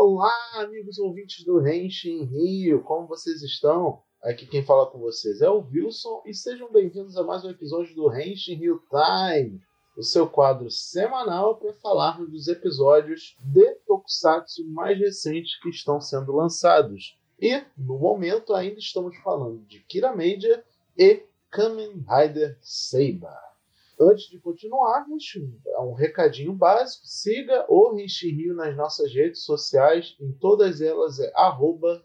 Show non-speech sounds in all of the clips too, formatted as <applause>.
Olá, amigos ouvintes do Renshin Rio, como vocês estão? Aqui quem fala com vocês é o Wilson e sejam bem-vindos a mais um episódio do Renshin Rio Time, o seu quadro semanal para falarmos dos episódios de Tokusatsu mais recentes que estão sendo lançados. E, no momento, ainda estamos falando de Kira Major e Kamen Rider Seiba. Antes de continuarmos, um recadinho básico: siga o Renshin Rio nas nossas redes sociais. Em todas elas é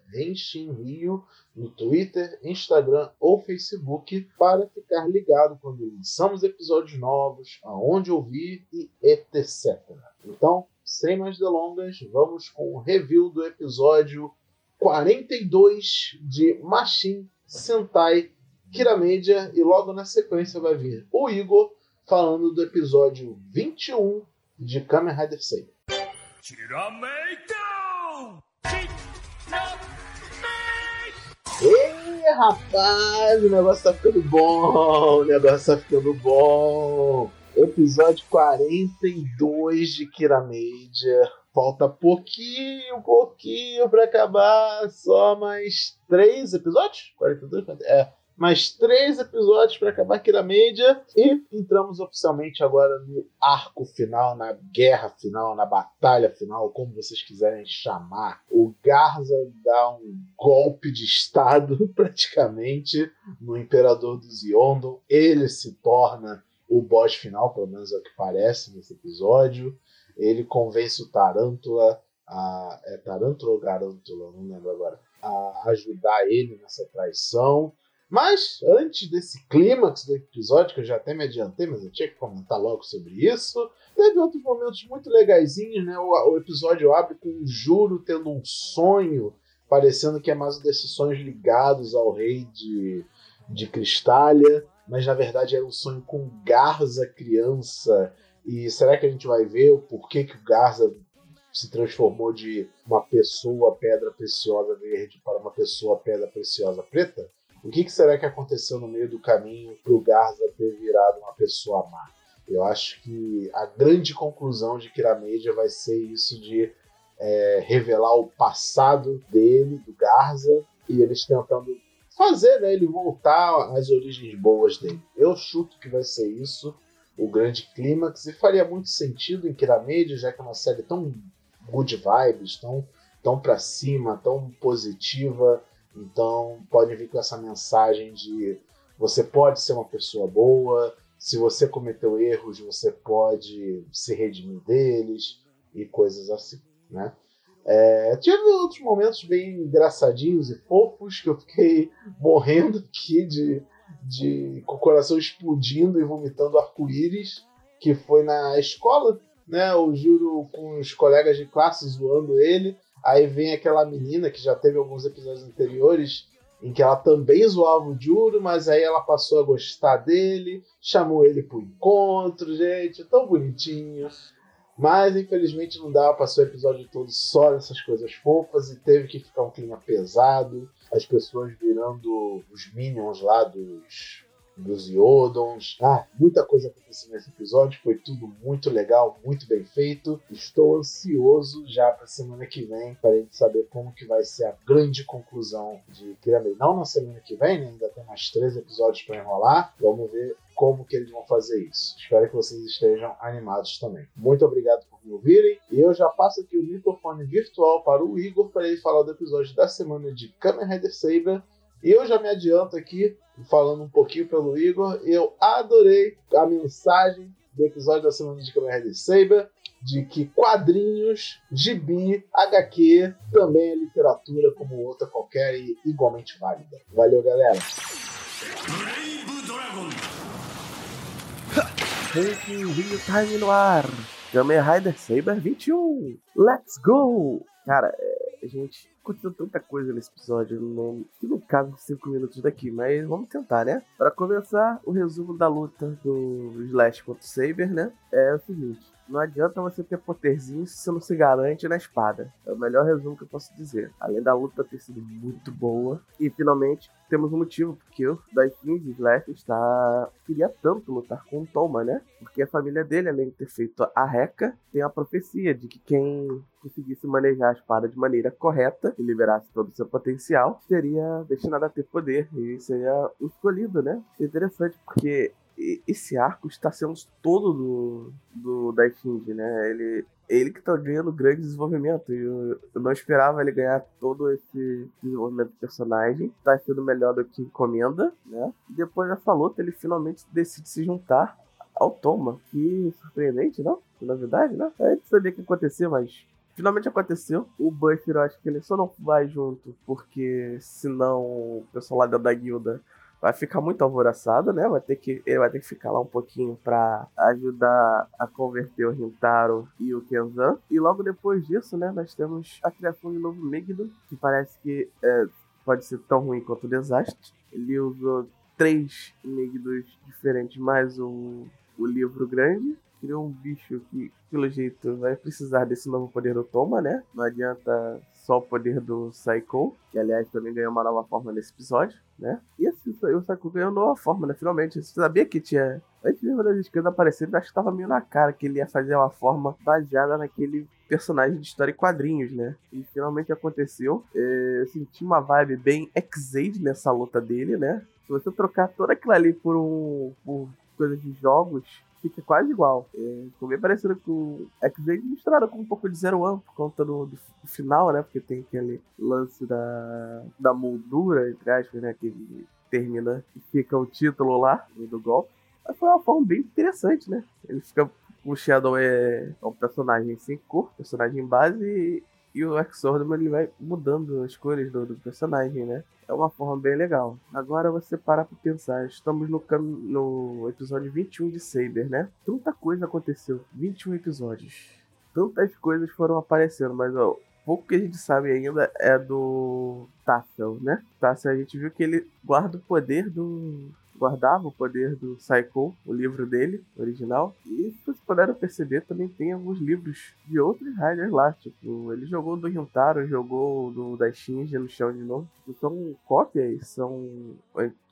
Renshin Rio no Twitter, Instagram ou Facebook para ficar ligado quando lançamos episódios novos, aonde ouvir e etc. Então, sem mais delongas, vamos com o review do episódio 42 de Machine Sentai Kiramedia e logo na sequência vai vir o Igor falando do episódio 21 de Kamen Rider Saber. Ei, rapaz, o negócio tá ficando bom, o negócio tá ficando bom. Episódio 42 de Kiramedia. Falta pouquinho, pouquinho pra acabar. Só mais três episódios? 42? É mais três episódios para acabar aqui na média e entramos oficialmente agora no arco final, na guerra final, na batalha final, como vocês quiserem chamar. O Garza dá um golpe de estado <laughs> praticamente no Imperador dos Yondon. Ele se torna o boss final, pelo menos é o que parece nesse episódio. Ele convence o Tarântula a. É Tarântula ou Garântula? Não lembro agora. A ajudar ele nessa traição. Mas antes desse clímax do episódio, que eu já até me adiantei, mas eu tinha que comentar logo sobre isso, teve outros momentos muito legaisinhos, né? O, o episódio abre com o Juro tendo um sonho, parecendo que é mais um desses sonhos ligados ao rei de, de Cristália, mas na verdade era um sonho com Garza criança. E será que a gente vai ver o porquê que o Garza se transformou de uma pessoa pedra preciosa verde para uma pessoa pedra preciosa preta? O que, que será que aconteceu no meio do caminho para o Garza ter virado uma pessoa má? Eu acho que a grande conclusão de Kiramedia vai ser isso de é, revelar o passado dele, do Garza, e eles tentando fazer né, ele voltar às origens boas dele. Eu chuto que vai ser isso, o grande clímax, e faria muito sentido em Kiramedia, já que é uma série tão good vibes, tão, tão pra cima, tão positiva, então, pode vir com essa mensagem de você pode ser uma pessoa boa, se você cometeu erros, você pode se redimir deles e coisas assim, né? É, tive outros momentos bem engraçadinhos e fofos que eu fiquei <laughs> morrendo aqui de, de com o coração explodindo e vomitando arco-íris, que foi na escola, né? Eu juro com os colegas de classe zoando ele. Aí vem aquela menina que já teve alguns episódios anteriores em que ela também zoava o Juro, mas aí ela passou a gostar dele, chamou ele pro encontro, gente, tão bonitinho. Mas infelizmente não dava, passou o episódio todo só nessas coisas fofas e teve que ficar um clima pesado. As pessoas virando os minions lá dos dos Iodons. Ah, muita coisa aconteceu nesse episódio, foi tudo muito legal, muito bem feito. Estou ansioso já para semana que vem para a gente saber como que vai ser a grande conclusão de Kiramei. Não na semana que vem, né? ainda tem mais três episódios para enrolar. Vamos ver como que eles vão fazer isso. Espero que vocês estejam animados também. Muito obrigado por me ouvirem. E eu já passo aqui o microfone virtual para o Igor para ele falar do episódio da semana de Kamen Rider Saber. E eu já me adianto aqui falando um pouquinho pelo Igor. Eu adorei a mensagem do episódio da semana de Kamen Rider Saber de que quadrinhos, gibi, HQ também é literatura como outra qualquer e igualmente válida. Valeu, galera! Ranking Rio Time no ar! Kamen Rider Saber 21! Let's go! Cara, é, gente, aconteceu tanta coisa nesse episódio, não, que não cabe 5 minutos daqui, mas vamos tentar, né? Para começar, o resumo da luta do Slash contra o Saber, né? É o seguinte. Não adianta você ter poderzinho se você não se garante na espada. É o melhor resumo que eu posso dizer. Além da luta ter sido muito boa. E finalmente temos um motivo porque o Daishin de Slash está queria tanto lutar com o Toma, né? Porque a família dele, além de ter feito a Reca, tem a profecia de que quem conseguisse manejar a espada de maneira correta e liberasse todo o seu potencial, seria destinado a ter poder e seria o escolhido, né? É interessante porque esse arco está sendo todo do, do né? Ele, ele que tá ganhando grande desenvolvimento. Eu, eu não esperava ele ganhar todo esse desenvolvimento do personagem. Tá sendo melhor do que encomenda, né? E depois dessa luta, ele finalmente decide se juntar ao Toma. Que surpreendente, não? Na verdade, né? A gente sabia que ia acontecer, mas finalmente aconteceu. O Buster, eu acho que ele só não vai junto, porque senão o pessoal lá da guilda vai ficar muito alvoroçado, né? Vai ter que, ele vai ter que ficar lá um pouquinho para ajudar a converter o Rintaro e o Kenzan. E logo depois disso, né, nós temos a criação de um novo Megiddo, que parece que é, pode ser tão ruim quanto o Desastre. Ele usou três Megiddos diferentes, mais o, o livro grande criou um bicho que, pelo jeito, vai precisar desse novo poder do Toma, né? Não adianta só o poder do Saiko, que aliás também ganhou uma nova forma nesse episódio, né? E assim, o Saiko ganhou uma nova forma, né? Finalmente. Você sabia que tinha. Antes mesmo das esquerdas aparecerem, acho que tava meio na cara que ele ia fazer uma forma baseada naquele personagem de história e quadrinhos, né? E finalmente aconteceu. É, eu senti uma vibe bem X-Aid nessa luta dele, né? Se você trocar toda aquilo ali por um. por coisas de jogos, fica quase igual. É, ficou bem parecido com o X-Men misturado com um pouco de Zero One por conta do, do, final, né? Porque tem aquele lance da, da moldura, entre aspas, né? Que termina e fica o título lá do golpe. Mas foi uma forma bem interessante, né? Ele fica. O Shadow é, é um personagem sem cor, personagem base, e o Exordium ele vai mudando as cores do, do, personagem, né? É uma forma bem legal. Agora você para pra pensar, estamos no, no episódio 21 de Saber, né? Tanta coisa aconteceu, 21 episódios. Tantas coisas foram aparecendo, mas ó, pouco que a gente sabe ainda é do Tassel, né? Tassel a gente viu que ele guarda o poder do guardava o poder do Psycho, o livro dele, original. E se vocês puderam perceber, também tem alguns livros de outros Riders lá. Tipo, ele jogou do Ryutaro, jogou do da no chão de novo. Tipo, são cópias, são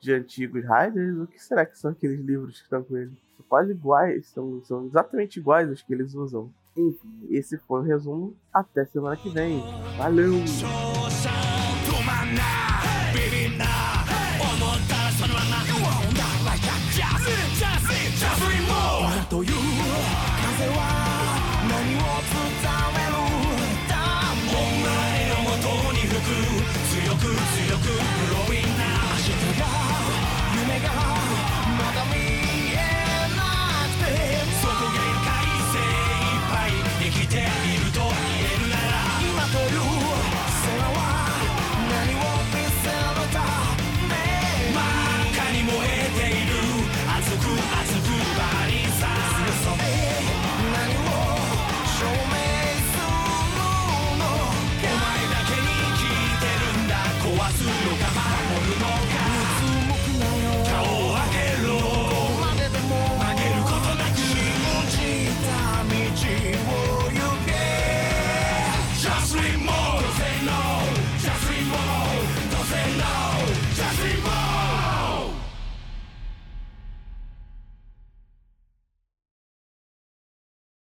de antigos Riders. O que será que são aqueles livros que estão com ele? São quase iguais, são, são exatamente iguais os que eles usam. Enfim, esse foi o resumo. Até semana que vem. Valeu!